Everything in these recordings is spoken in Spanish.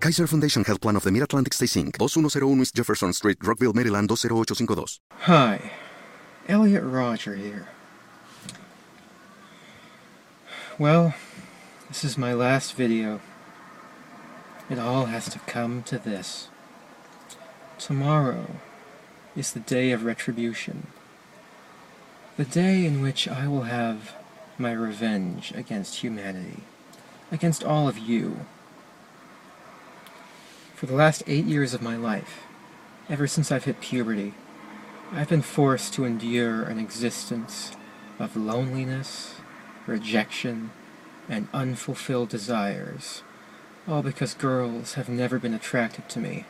Kaiser Foundation Health Plan of the Mid-Atlantic Stay Inc., 2101 East Jefferson Street, Rockville, Maryland 20852. Hi, Elliot Roger here. Well, this is my last video. It all has to come to this. Tomorrow is the day of retribution. The day in which I will have my revenge against humanity, against all of you. For the last eight years of my life, ever since I've hit puberty, I've been forced to endure an existence of loneliness, rejection, and unfulfilled desires All because girls have never been attracted to me.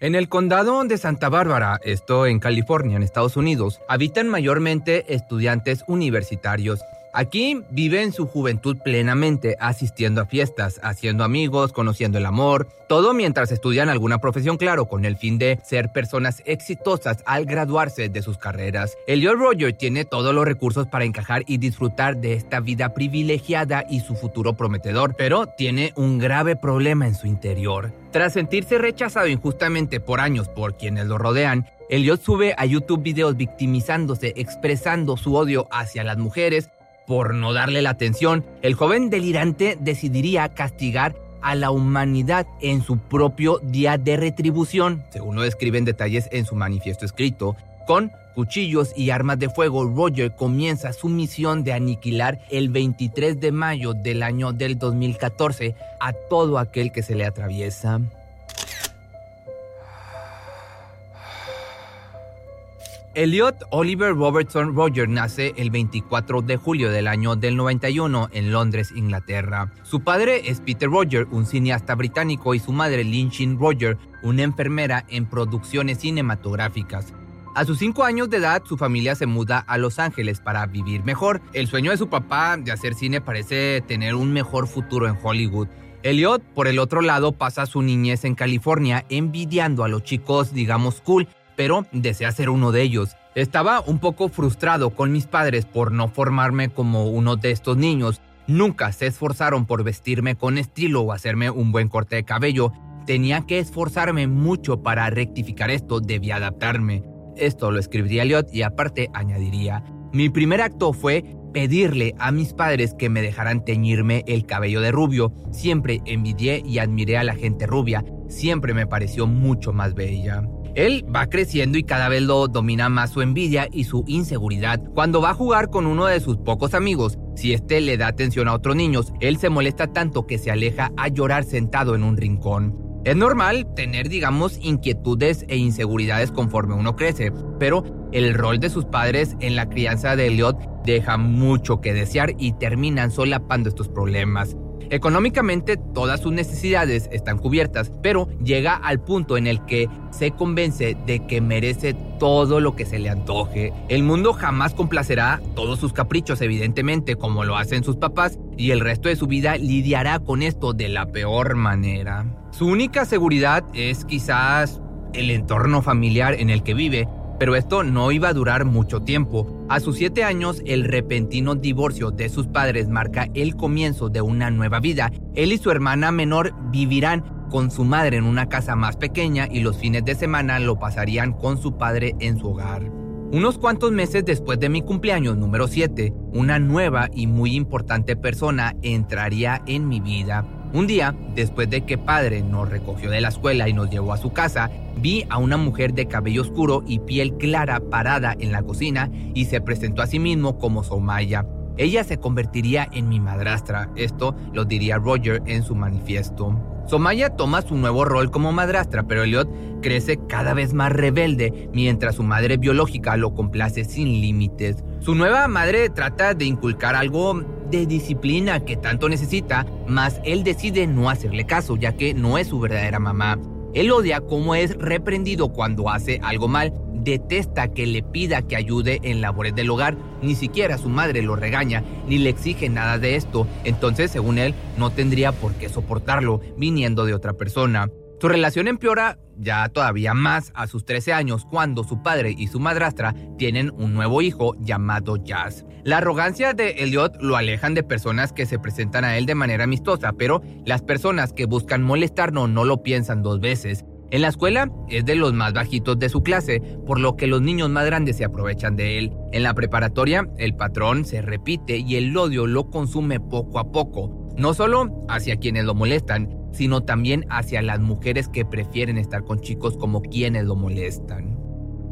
En el condado de Santa Bárbara, esto en California, en Estados Unidos, habitan mayormente estudiantes universitarios Aquí viven su juventud plenamente, asistiendo a fiestas, haciendo amigos, conociendo el amor, todo mientras estudian alguna profesión, claro, con el fin de ser personas exitosas al graduarse de sus carreras. Elliot Roger tiene todos los recursos para encajar y disfrutar de esta vida privilegiada y su futuro prometedor, pero tiene un grave problema en su interior. Tras sentirse rechazado injustamente por años por quienes lo rodean, Elliot sube a YouTube videos victimizándose, expresando su odio hacia las mujeres, por no darle la atención, el joven delirante decidiría castigar a la humanidad en su propio día de retribución, según lo describen detalles en su manifiesto escrito. Con cuchillos y armas de fuego, Roger comienza su misión de aniquilar el 23 de mayo del año del 2014 a todo aquel que se le atraviesa. Elliot Oliver Robertson Roger nace el 24 de julio del año del 91 en Londres, Inglaterra. Su padre es Peter Roger, un cineasta británico, y su madre Lynn Shin Roger, una enfermera en producciones cinematográficas. A sus cinco años de edad, su familia se muda a Los Ángeles para vivir mejor. El sueño de su papá de hacer cine parece tener un mejor futuro en Hollywood. Elliot, por el otro lado, pasa su niñez en California envidiando a los chicos, digamos, cool pero desea ser uno de ellos. Estaba un poco frustrado con mis padres por no formarme como uno de estos niños. Nunca se esforzaron por vestirme con estilo o hacerme un buen corte de cabello. Tenía que esforzarme mucho para rectificar esto, debía adaptarme. Esto lo escribiría Elliot y aparte añadiría, mi primer acto fue pedirle a mis padres que me dejaran teñirme el cabello de rubio. Siempre envidié y admiré a la gente rubia, siempre me pareció mucho más bella. Él va creciendo y cada vez lo domina más su envidia y su inseguridad. Cuando va a jugar con uno de sus pocos amigos, si éste le da atención a otros niños, él se molesta tanto que se aleja a llorar sentado en un rincón. Es normal tener, digamos, inquietudes e inseguridades conforme uno crece, pero el rol de sus padres en la crianza de Elliot deja mucho que desear y terminan solapando estos problemas. Económicamente todas sus necesidades están cubiertas, pero llega al punto en el que se convence de que merece todo lo que se le antoje. El mundo jamás complacerá todos sus caprichos, evidentemente, como lo hacen sus papás, y el resto de su vida lidiará con esto de la peor manera. Su única seguridad es quizás el entorno familiar en el que vive, pero esto no iba a durar mucho tiempo. A sus siete años, el repentino divorcio de sus padres marca el comienzo de una nueva vida. Él y su hermana menor vivirán con su madre en una casa más pequeña y los fines de semana lo pasarían con su padre en su hogar. Unos cuantos meses después de mi cumpleaños número 7, una nueva y muy importante persona entraría en mi vida. Un día, después de que padre nos recogió de la escuela y nos llevó a su casa, vi a una mujer de cabello oscuro y piel clara parada en la cocina y se presentó a sí mismo como Somaya. Ella se convertiría en mi madrastra, esto lo diría Roger en su manifiesto. Somaya toma su nuevo rol como madrastra, pero Elliot crece cada vez más rebelde mientras su madre biológica lo complace sin límites. Su nueva madre trata de inculcar algo de disciplina que tanto necesita, mas él decide no hacerle caso ya que no es su verdadera mamá. Él odia cómo es reprendido cuando hace algo mal, detesta que le pida que ayude en labores del hogar, ni siquiera su madre lo regaña ni le exige nada de esto, entonces según él no tendría por qué soportarlo viniendo de otra persona. Su relación empeora ya todavía más a sus 13 años cuando su padre y su madrastra tienen un nuevo hijo llamado Jazz. La arrogancia de Elliot lo alejan de personas que se presentan a él de manera amistosa, pero las personas que buscan molestarlo no lo piensan dos veces. En la escuela es de los más bajitos de su clase, por lo que los niños más grandes se aprovechan de él. En la preparatoria, el patrón se repite y el odio lo consume poco a poco, no solo hacia quienes lo molestan, sino también hacia las mujeres que prefieren estar con chicos como quienes lo molestan.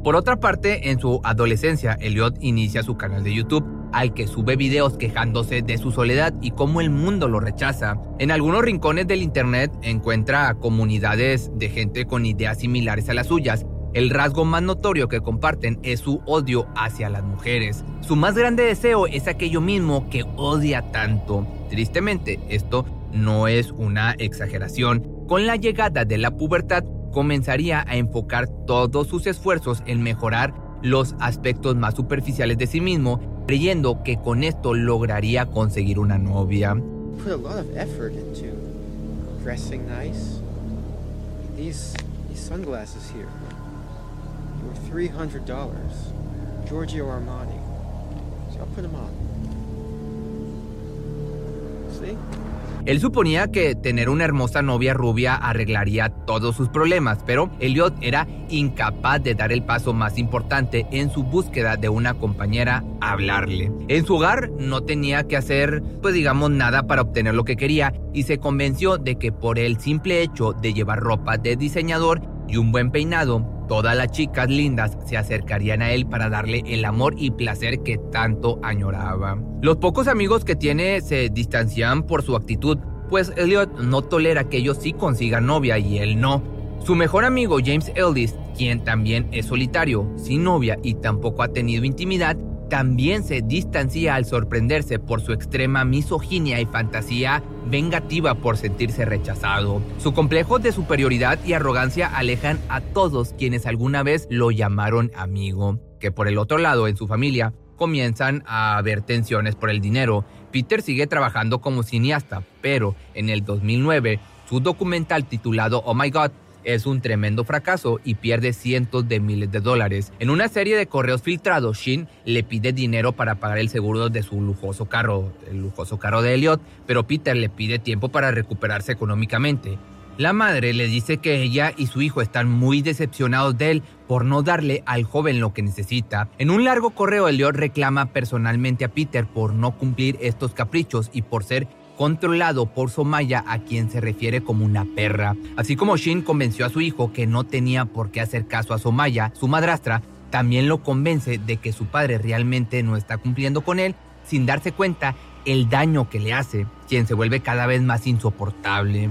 Por otra parte, en su adolescencia, Elliot inicia su canal de YouTube, al que sube videos quejándose de su soledad y cómo el mundo lo rechaza. En algunos rincones del Internet encuentra comunidades de gente con ideas similares a las suyas. El rasgo más notorio que comparten es su odio hacia las mujeres. Su más grande deseo es aquello mismo que odia tanto. Tristemente, esto no es una exageración. Con la llegada de la pubertad, comenzaría a enfocar todos sus esfuerzos en mejorar los aspectos más superficiales de sí mismo, creyendo que con esto lograría conseguir una novia. Put a lot of effort into dressing nice. These, these sunglasses here were $300. Giorgio Armani. So I'll put them on. See? Él suponía que tener una hermosa novia rubia arreglaría todos sus problemas, pero Elliot era incapaz de dar el paso más importante en su búsqueda de una compañera, hablarle. En su hogar no tenía que hacer, pues digamos, nada para obtener lo que quería y se convenció de que por el simple hecho de llevar ropa de diseñador y un buen peinado, todas las chicas lindas se acercarían a él para darle el amor y placer que tanto añoraba. Los pocos amigos que tiene se distancian por su actitud, pues Elliot no tolera que ellos sí consigan novia y él no. Su mejor amigo James Eldis, quien también es solitario, sin novia y tampoco ha tenido intimidad, también se distancia al sorprenderse por su extrema misoginia y fantasía vengativa por sentirse rechazado. Su complejo de superioridad y arrogancia alejan a todos quienes alguna vez lo llamaron amigo, que por el otro lado en su familia comienzan a haber tensiones por el dinero. Peter sigue trabajando como cineasta, pero en el 2009 su documental titulado Oh My God es un tremendo fracaso y pierde cientos de miles de dólares. En una serie de correos filtrados, Shin le pide dinero para pagar el seguro de su lujoso carro, el lujoso carro de Elliot, pero Peter le pide tiempo para recuperarse económicamente. La madre le dice que ella y su hijo están muy decepcionados de él por no darle al joven lo que necesita. En un largo correo, Elliot reclama personalmente a Peter por no cumplir estos caprichos y por ser controlado por Somaya a quien se refiere como una perra. Así como Shin convenció a su hijo que no tenía por qué hacer caso a Somaya, su madrastra, también lo convence de que su padre realmente no está cumpliendo con él sin darse cuenta el daño que le hace, quien se vuelve cada vez más insoportable.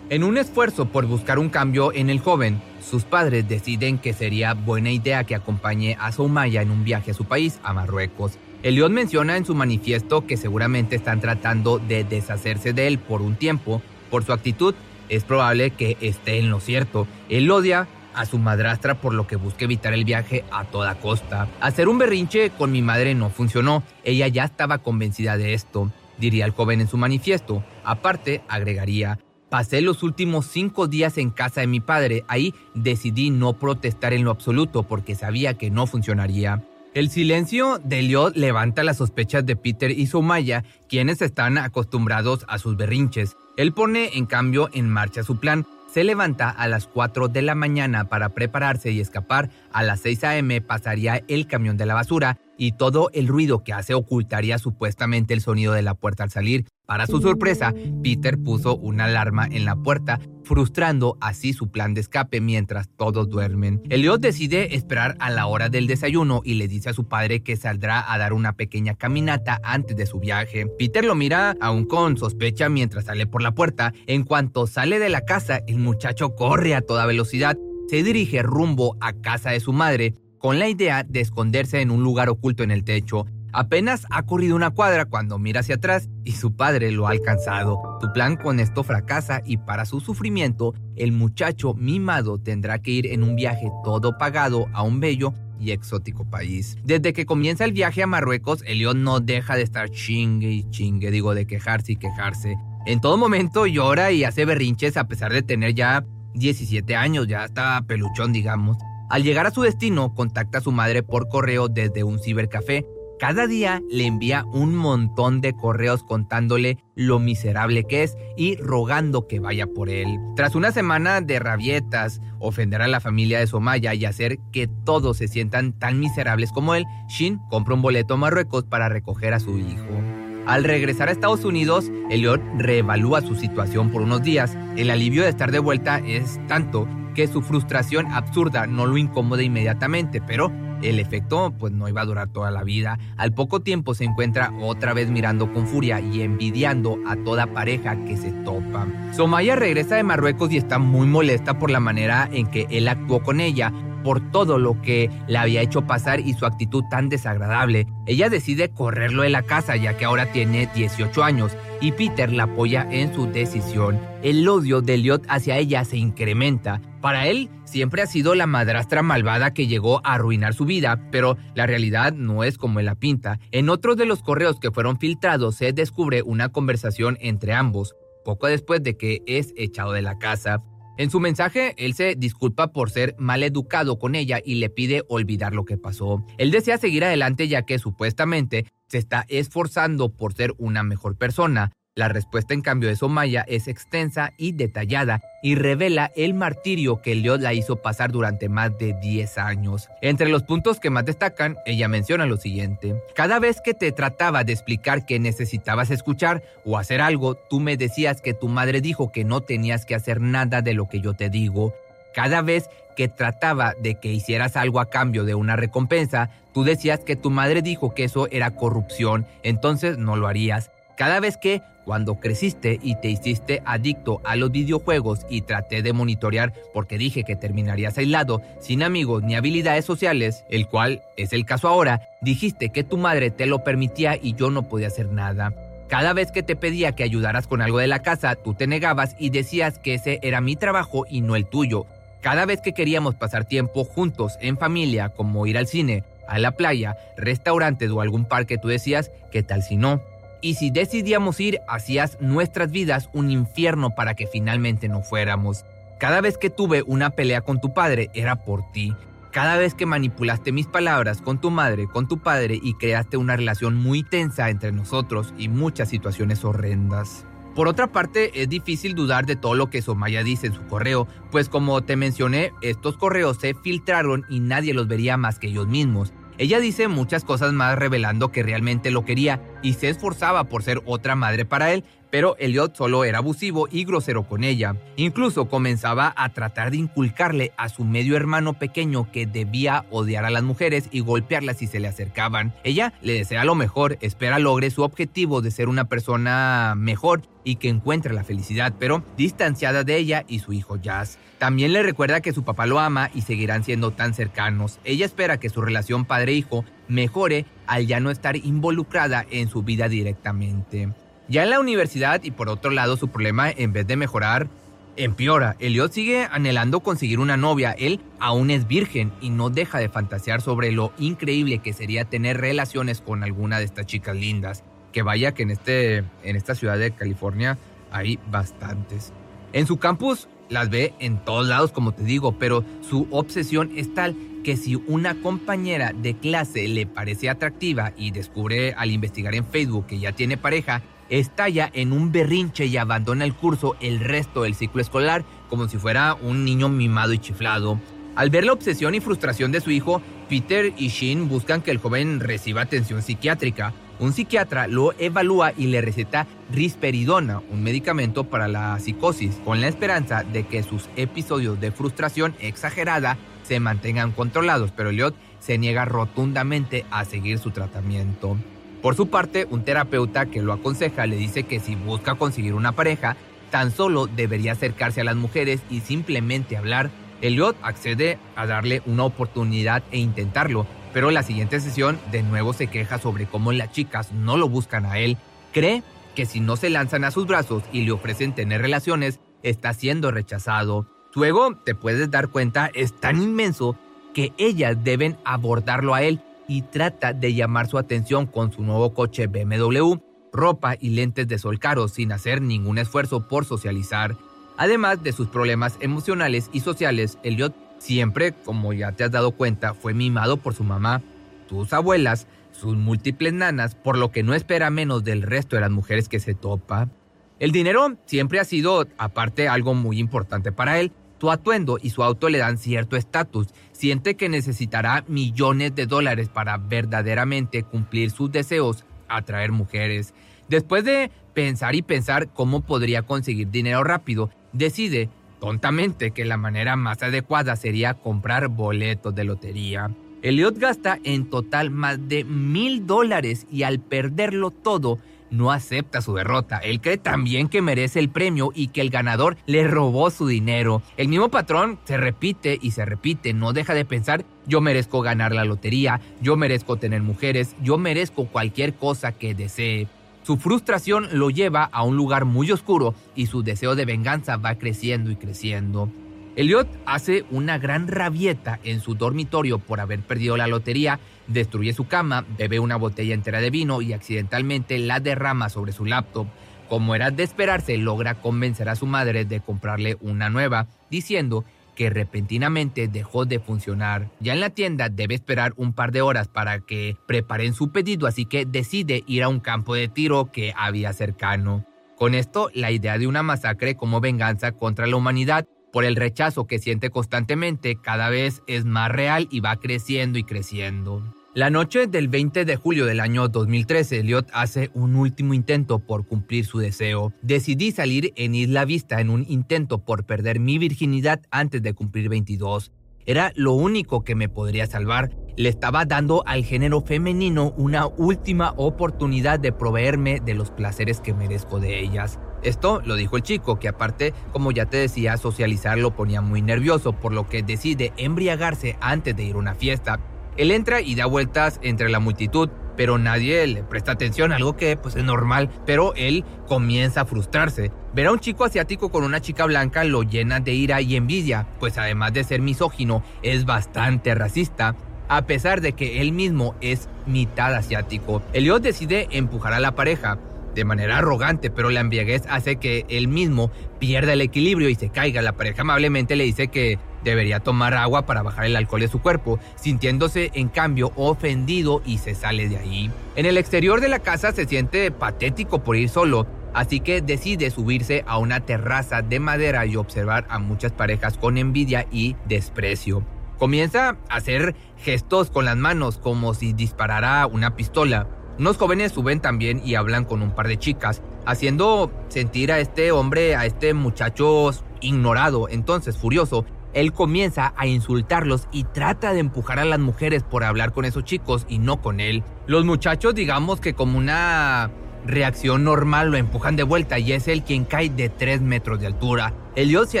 En un esfuerzo por buscar un cambio en el joven, sus padres deciden que sería buena idea que acompañe a Soumaya en un viaje a su país, a Marruecos. Eliot menciona en su manifiesto que seguramente están tratando de deshacerse de él por un tiempo. Por su actitud, es probable que esté en lo cierto. Él odia a su madrastra por lo que busca evitar el viaje a toda costa. Hacer un berrinche con mi madre no funcionó. Ella ya estaba convencida de esto, diría el joven en su manifiesto. Aparte, agregaría, Pasé los últimos cinco días en casa de mi padre. Ahí decidí no protestar en lo absoluto porque sabía que no funcionaría. El silencio de Elliot levanta las sospechas de Peter y Somaya, quienes están acostumbrados a sus berrinches. Él pone en cambio en marcha su plan. Se levanta a las 4 de la mañana para prepararse y escapar. A las 6 a.m. pasaría el camión de la basura y todo el ruido que hace ocultaría supuestamente el sonido de la puerta al salir. Para su sorpresa, Peter puso una alarma en la puerta, frustrando así su plan de escape mientras todos duermen. Elliot decide esperar a la hora del desayuno y le dice a su padre que saldrá a dar una pequeña caminata antes de su viaje. Peter lo mira aún con sospecha mientras sale por la puerta. En cuanto sale de la casa, el muchacho corre a toda velocidad, se dirige rumbo a casa de su madre con la idea de esconderse en un lugar oculto en el techo. Apenas ha corrido una cuadra cuando mira hacia atrás y su padre lo ha alcanzado. Su plan con esto fracasa y para su sufrimiento, el muchacho mimado tendrá que ir en un viaje todo pagado a un bello y exótico país. Desde que comienza el viaje a Marruecos, Eliot no deja de estar chingue y chingue, digo, de quejarse y quejarse. En todo momento llora y hace berrinches a pesar de tener ya 17 años, ya está peluchón, digamos. Al llegar a su destino, contacta a su madre por correo desde un cibercafé cada día le envía un montón de correos contándole lo miserable que es y rogando que vaya por él. Tras una semana de rabietas, ofender a la familia de Somaya y hacer que todos se sientan tan miserables como él, Shin compra un boleto a Marruecos para recoger a su hijo. Al regresar a Estados Unidos, Elliot reevalúa su situación por unos días. El alivio de estar de vuelta es tanto que su frustración absurda no lo incomoda inmediatamente, pero el efecto pues no iba a durar toda la vida. Al poco tiempo se encuentra otra vez mirando con furia y envidiando a toda pareja que se topa. Somaya regresa de Marruecos y está muy molesta por la manera en que él actuó con ella, por todo lo que le había hecho pasar y su actitud tan desagradable. Ella decide correrlo de la casa ya que ahora tiene 18 años y Peter la apoya en su decisión. El odio de Elliot hacia ella se incrementa. Para él siempre ha sido la madrastra malvada que llegó a arruinar su vida, pero la realidad no es como él la pinta. En otro de los correos que fueron filtrados se descubre una conversación entre ambos, poco después de que es echado de la casa. En su mensaje, él se disculpa por ser mal educado con ella y le pide olvidar lo que pasó. Él desea seguir adelante ya que supuestamente se está esforzando por ser una mejor persona, la respuesta en cambio de Somaya es extensa y detallada y revela el martirio que Leot la hizo pasar durante más de 10 años. Entre los puntos que más destacan, ella menciona lo siguiente. Cada vez que te trataba de explicar que necesitabas escuchar o hacer algo, tú me decías que tu madre dijo que no tenías que hacer nada de lo que yo te digo. Cada vez que trataba de que hicieras algo a cambio de una recompensa, tú decías que tu madre dijo que eso era corrupción, entonces no lo harías. Cada vez que, cuando creciste y te hiciste adicto a los videojuegos y traté de monitorear porque dije que terminarías aislado, sin amigos ni habilidades sociales, el cual es el caso ahora, dijiste que tu madre te lo permitía y yo no podía hacer nada. Cada vez que te pedía que ayudaras con algo de la casa, tú te negabas y decías que ese era mi trabajo y no el tuyo. Cada vez que queríamos pasar tiempo juntos en familia, como ir al cine, a la playa, restaurantes o algún parque, tú decías, ¿qué tal si no? Y si decidíamos ir, hacías nuestras vidas un infierno para que finalmente no fuéramos. Cada vez que tuve una pelea con tu padre era por ti. Cada vez que manipulaste mis palabras con tu madre, con tu padre y creaste una relación muy tensa entre nosotros y muchas situaciones horrendas. Por otra parte, es difícil dudar de todo lo que Somaya dice en su correo, pues como te mencioné, estos correos se filtraron y nadie los vería más que ellos mismos. Ella dice muchas cosas más revelando que realmente lo quería y se esforzaba por ser otra madre para él, pero Elliot solo era abusivo y grosero con ella. Incluso comenzaba a tratar de inculcarle a su medio hermano pequeño que debía odiar a las mujeres y golpearlas si se le acercaban. Ella le desea lo mejor, espera logre su objetivo de ser una persona mejor y que encuentre la felicidad, pero distanciada de ella y su hijo Jazz. También le recuerda que su papá lo ama y seguirán siendo tan cercanos. Ella espera que su relación padre-hijo mejore al ya no estar involucrada en su vida directamente. Ya en la universidad y por otro lado su problema en vez de mejorar empeora. Elliot sigue anhelando conseguir una novia. Él aún es virgen y no deja de fantasear sobre lo increíble que sería tener relaciones con alguna de estas chicas lindas. Que vaya que en, este, en esta ciudad de California hay bastantes. En su campus las ve en todos lados, como te digo, pero su obsesión es tal que si una compañera de clase le parece atractiva y descubre al investigar en Facebook que ya tiene pareja, estalla en un berrinche y abandona el curso el resto del ciclo escolar como si fuera un niño mimado y chiflado. Al ver la obsesión y frustración de su hijo, Peter y Shin buscan que el joven reciba atención psiquiátrica. Un psiquiatra lo evalúa y le receta risperidona, un medicamento para la psicosis, con la esperanza de que sus episodios de frustración exagerada se mantengan controlados, pero Elliot se niega rotundamente a seguir su tratamiento. Por su parte, un terapeuta que lo aconseja le dice que si busca conseguir una pareja, tan solo debería acercarse a las mujeres y simplemente hablar. Elliot accede a darle una oportunidad e intentarlo, pero la siguiente sesión de nuevo se queja sobre cómo las chicas no lo buscan a él. Cree que si no se lanzan a sus brazos y le ofrecen tener relaciones, está siendo rechazado. Su ego, te puedes dar cuenta, es tan inmenso que ellas deben abordarlo a él y trata de llamar su atención con su nuevo coche BMW, ropa y lentes de sol caros sin hacer ningún esfuerzo por socializar. Además de sus problemas emocionales y sociales, Elliot siempre, como ya te has dado cuenta, fue mimado por su mamá, sus abuelas, sus múltiples nanas, por lo que no espera menos del resto de las mujeres que se topa. El dinero siempre ha sido, aparte, algo muy importante para él. Su atuendo y su auto le dan cierto estatus. Siente que necesitará millones de dólares para verdaderamente cumplir sus deseos, atraer mujeres. Después de pensar y pensar cómo podría conseguir dinero rápido, decide tontamente que la manera más adecuada sería comprar boletos de lotería. Elliot gasta en total más de mil dólares y al perderlo todo, no acepta su derrota. Él cree también que merece el premio y que el ganador le robó su dinero. El mismo patrón se repite y se repite, no deja de pensar, yo merezco ganar la lotería, yo merezco tener mujeres, yo merezco cualquier cosa que desee. Su frustración lo lleva a un lugar muy oscuro y su deseo de venganza va creciendo y creciendo. Elliot hace una gran rabieta en su dormitorio por haber perdido la lotería, destruye su cama, bebe una botella entera de vino y accidentalmente la derrama sobre su laptop. Como era de esperarse, logra convencer a su madre de comprarle una nueva, diciendo que repentinamente dejó de funcionar. Ya en la tienda debe esperar un par de horas para que preparen su pedido, así que decide ir a un campo de tiro que había cercano. Con esto, la idea de una masacre como venganza contra la humanidad por el rechazo que siente constantemente cada vez es más real y va creciendo y creciendo. La noche del 20 de julio del año 2013, Elliot hace un último intento por cumplir su deseo. Decidí salir en Isla Vista en un intento por perder mi virginidad antes de cumplir 22. Era lo único que me podría salvar. Le estaba dando al género femenino una última oportunidad de proveerme de los placeres que merezco de ellas. Esto lo dijo el chico, que aparte, como ya te decía, socializar lo ponía muy nervioso, por lo que decide embriagarse antes de ir a una fiesta. Él entra y da vueltas entre la multitud, pero nadie le presta atención, algo que pues es normal, pero él comienza a frustrarse. Ver a un chico asiático con una chica blanca lo llena de ira y envidia, pues además de ser misógino, es bastante racista. A pesar de que él mismo es mitad asiático, Elliot decide empujar a la pareja, de manera arrogante, pero la embriaguez hace que él mismo pierda el equilibrio y se caiga. La pareja amablemente le dice que debería tomar agua para bajar el alcohol de su cuerpo, sintiéndose en cambio ofendido y se sale de ahí. En el exterior de la casa se siente patético por ir solo, así que decide subirse a una terraza de madera y observar a muchas parejas con envidia y desprecio. Comienza a hacer gestos con las manos como si disparara una pistola. Unos jóvenes suben también y hablan con un par de chicas, haciendo sentir a este hombre, a este muchacho ignorado. Entonces, furioso, él comienza a insultarlos y trata de empujar a las mujeres por hablar con esos chicos y no con él. Los muchachos, digamos que como una reacción normal, lo empujan de vuelta y es él quien cae de 3 metros de altura. Elliot se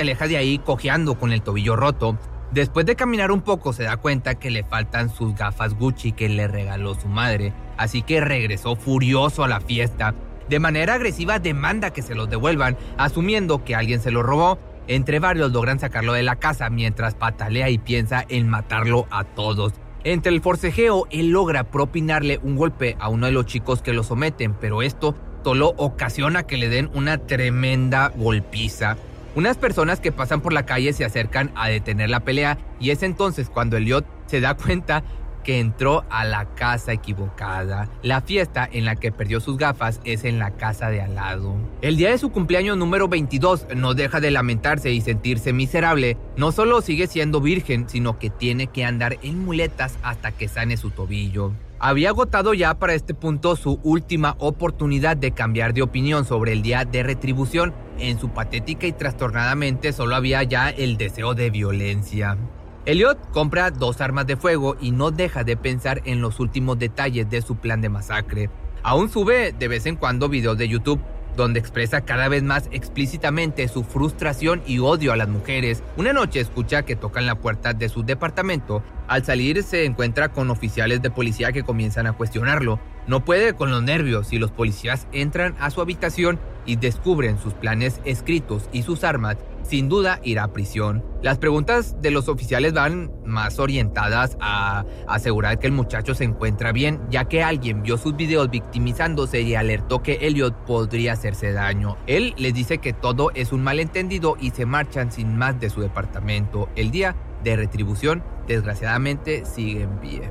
aleja de ahí cojeando con el tobillo roto. Después de caminar un poco se da cuenta que le faltan sus gafas Gucci que le regaló su madre, así que regresó furioso a la fiesta. De manera agresiva demanda que se los devuelvan, asumiendo que alguien se los robó. Entre varios logran sacarlo de la casa mientras patalea y piensa en matarlo a todos. Entre el forcejeo, él logra propinarle un golpe a uno de los chicos que lo someten, pero esto solo ocasiona que le den una tremenda golpiza. Unas personas que pasan por la calle se acercan a detener la pelea y es entonces cuando Elliot se da cuenta que entró a la casa equivocada. La fiesta en la que perdió sus gafas es en la casa de al lado. El día de su cumpleaños número 22 no deja de lamentarse y sentirse miserable. No solo sigue siendo virgen, sino que tiene que andar en muletas hasta que sane su tobillo había agotado ya para este punto su última oportunidad de cambiar de opinión sobre el día de retribución. En su patética y trastornadamente solo había ya el deseo de violencia. Elliot compra dos armas de fuego y no deja de pensar en los últimos detalles de su plan de masacre. Aún sube de vez en cuando videos de YouTube, donde expresa cada vez más explícitamente su frustración y odio a las mujeres. Una noche escucha que tocan la puerta de su departamento. Al salir se encuentra con oficiales de policía que comienzan a cuestionarlo. No puede con los nervios y los policías entran a su habitación y descubren sus planes escritos y sus armas sin duda irá a prisión. Las preguntas de los oficiales van más orientadas a asegurar que el muchacho se encuentra bien, ya que alguien vio sus videos victimizándose y alertó que Elliot podría hacerse daño. Él les dice que todo es un malentendido y se marchan sin más de su departamento. El día de retribución, desgraciadamente, sigue en pie.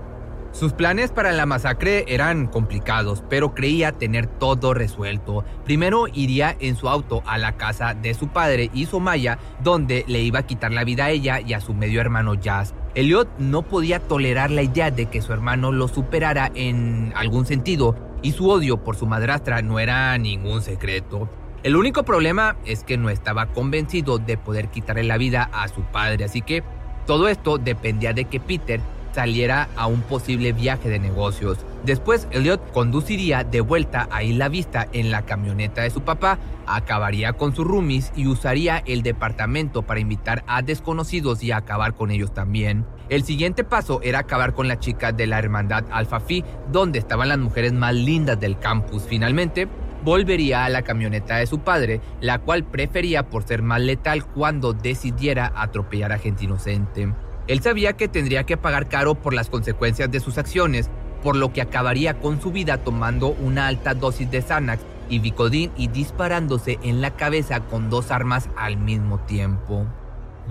Sus planes para la masacre eran complicados, pero creía tener todo resuelto. Primero iría en su auto a la casa de su padre y Somaya, donde le iba a quitar la vida a ella y a su medio hermano Jazz. Elliot no podía tolerar la idea de que su hermano lo superara en algún sentido, y su odio por su madrastra no era ningún secreto. El único problema es que no estaba convencido de poder quitarle la vida a su padre, así que todo esto dependía de que Peter saliera a un posible viaje de negocios. Después, Elliot conduciría de vuelta a Isla Vista en la camioneta de su papá, acabaría con sus roomies y usaría el departamento para invitar a desconocidos y acabar con ellos también. El siguiente paso era acabar con la chica de la hermandad Alpha Phi, donde estaban las mujeres más lindas del campus. Finalmente, volvería a la camioneta de su padre, la cual prefería por ser más letal cuando decidiera atropellar a gente inocente. Él sabía que tendría que pagar caro por las consecuencias de sus acciones, por lo que acabaría con su vida tomando una alta dosis de Xanax y Vicodin y disparándose en la cabeza con dos armas al mismo tiempo.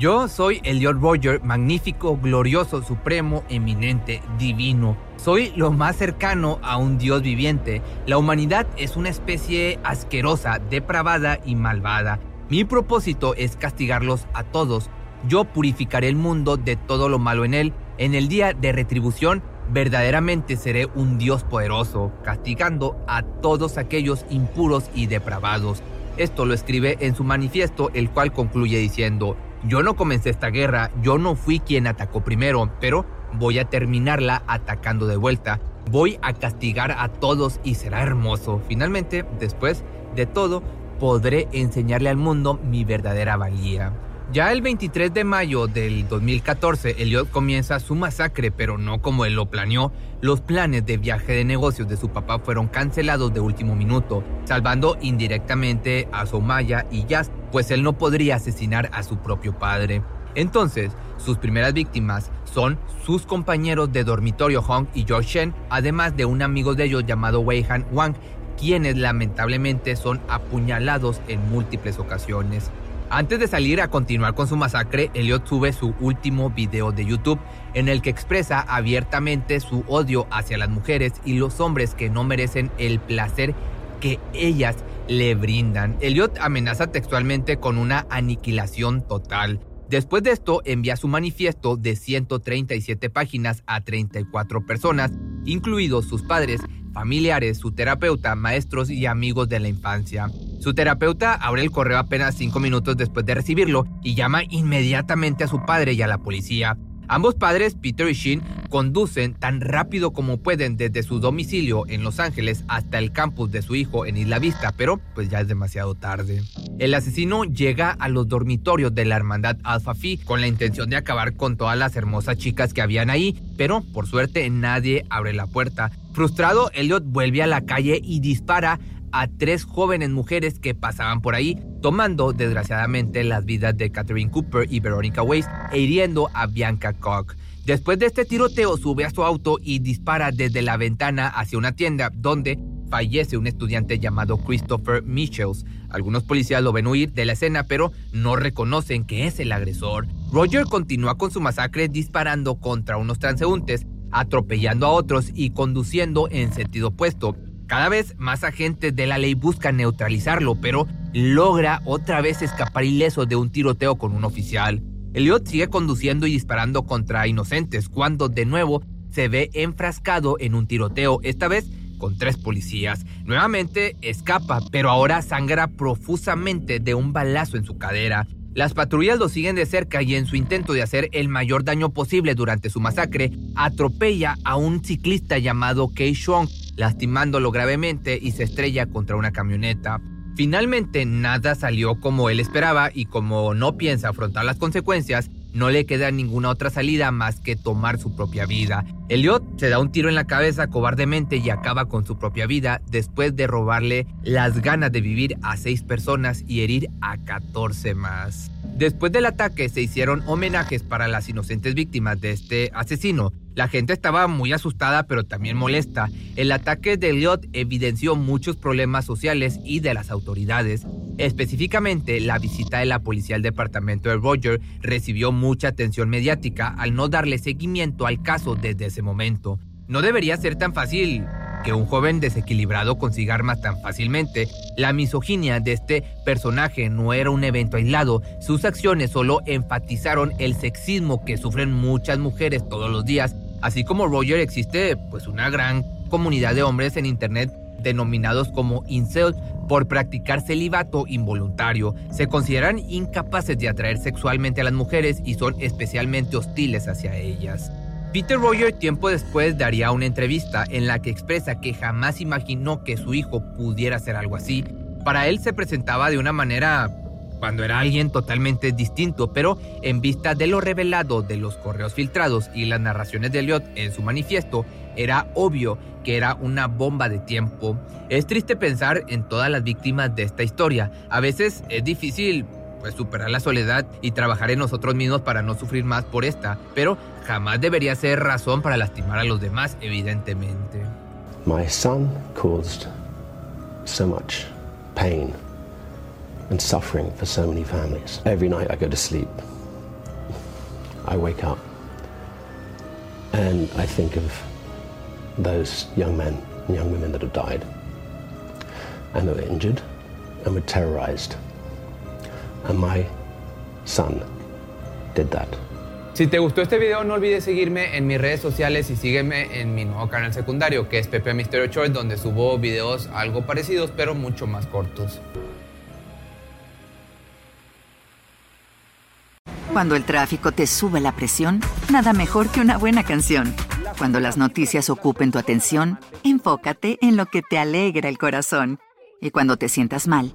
Yo soy Elliot Roger, magnífico, glorioso, supremo, eminente, divino. Soy lo más cercano a un Dios viviente. La humanidad es una especie asquerosa, depravada y malvada. Mi propósito es castigarlos a todos yo purificaré el mundo de todo lo malo en él. En el día de retribución, verdaderamente seré un Dios poderoso, castigando a todos aquellos impuros y depravados. Esto lo escribe en su manifiesto, el cual concluye diciendo, yo no comencé esta guerra, yo no fui quien atacó primero, pero voy a terminarla atacando de vuelta. Voy a castigar a todos y será hermoso. Finalmente, después de todo, podré enseñarle al mundo mi verdadera valía. Ya el 23 de mayo del 2014, Elliot comienza su masacre, pero no como él lo planeó. Los planes de viaje de negocios de su papá fueron cancelados de último minuto, salvando indirectamente a Somaya y Jazz, pues él no podría asesinar a su propio padre. Entonces, sus primeras víctimas son sus compañeros de dormitorio Hong y George Shen, además de un amigo de ellos llamado Wei Han Wang, quienes lamentablemente son apuñalados en múltiples ocasiones. Antes de salir a continuar con su masacre, Elliot sube su último video de YouTube en el que expresa abiertamente su odio hacia las mujeres y los hombres que no merecen el placer que ellas le brindan. Elliot amenaza textualmente con una aniquilación total. Después de esto, envía su manifiesto de 137 páginas a 34 personas, incluidos sus padres, familiares, su terapeuta, maestros y amigos de la infancia. Su terapeuta abre el correo apenas cinco minutos después de recibirlo y llama inmediatamente a su padre y a la policía. Ambos padres, Peter y Sheen, conducen tan rápido como pueden desde su domicilio en Los Ángeles hasta el campus de su hijo en Isla Vista, pero pues ya es demasiado tarde. El asesino llega a los dormitorios de la hermandad Alpha Phi con la intención de acabar con todas las hermosas chicas que habían ahí, pero por suerte nadie abre la puerta. Frustrado, Elliot vuelve a la calle y dispara a tres jóvenes mujeres que pasaban por ahí, tomando desgraciadamente las vidas de Catherine Cooper y Veronica Weiss e hiriendo a Bianca Koch. Después de este tiroteo sube a su auto y dispara desde la ventana hacia una tienda donde fallece un estudiante llamado Christopher Michels. Algunos policías lo ven huir de la escena pero no reconocen que es el agresor. Roger continúa con su masacre disparando contra unos transeúntes, atropellando a otros y conduciendo en sentido opuesto. Cada vez más agentes de la ley buscan neutralizarlo, pero logra otra vez escapar ileso de un tiroteo con un oficial. Elliot sigue conduciendo y disparando contra inocentes cuando de nuevo se ve enfrascado en un tiroteo, esta vez con tres policías. Nuevamente escapa, pero ahora sangra profusamente de un balazo en su cadera. Las patrullas lo siguen de cerca y en su intento de hacer el mayor daño posible durante su masacre, atropella a un ciclista llamado Kei Shuang, lastimándolo gravemente y se estrella contra una camioneta. Finalmente nada salió como él esperaba y como no piensa afrontar las consecuencias, no le queda ninguna otra salida más que tomar su propia vida. Elliot se da un tiro en la cabeza cobardemente y acaba con su propia vida después de robarle las ganas de vivir a seis personas y herir a 14 más. Después del ataque se hicieron homenajes para las inocentes víctimas de este asesino. La gente estaba muy asustada pero también molesta. El ataque de Elliot evidenció muchos problemas sociales y de las autoridades. Específicamente, la visita de la policía al departamento de Roger recibió mucha atención mediática al no darle seguimiento al caso desde ese momento. No debería ser tan fácil que un joven desequilibrado consiga armas tan fácilmente. La misoginia de este personaje no era un evento aislado, sus acciones solo enfatizaron el sexismo que sufren muchas mujeres todos los días. Así como Roger existe pues una gran comunidad de hombres en internet denominados como incel por practicar celibato involuntario. Se consideran incapaces de atraer sexualmente a las mujeres y son especialmente hostiles hacia ellas. Peter Roger tiempo después daría una entrevista en la que expresa que jamás imaginó que su hijo pudiera hacer algo así. Para él se presentaba de una manera cuando era alguien totalmente distinto, pero en vista de lo revelado de los correos filtrados y las narraciones de Elliot en su manifiesto, era obvio que era una bomba de tiempo. Es triste pensar en todas las víctimas de esta historia. A veces es difícil pues, superar la soledad y trabajar en nosotros mismos para no sufrir más por esta, pero jamás debería ser razón para lastimar a los demás, evidentemente. My son caused so much pain and suffering for so many families. Every night I go to sleep, I wake up and I think of those young men and young women that have died and that were injured and were terrorized. And my son did that. Si te gustó este video, no olvides seguirme en mis redes sociales y sígueme en mi nuevo canal secundario, que es Pepe Misterio Short, donde subo videos algo parecidos, pero mucho más cortos. Cuando el tráfico te sube la presión, nada mejor que una buena canción. Cuando las noticias ocupen tu atención, enfócate en lo que te alegra el corazón. Y cuando te sientas mal,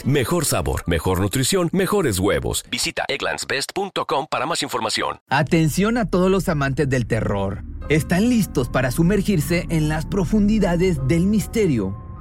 Mejor sabor, mejor nutrición, mejores huevos. Visita egglandsbest.com para más información. Atención a todos los amantes del terror. ¿Están listos para sumergirse en las profundidades del misterio?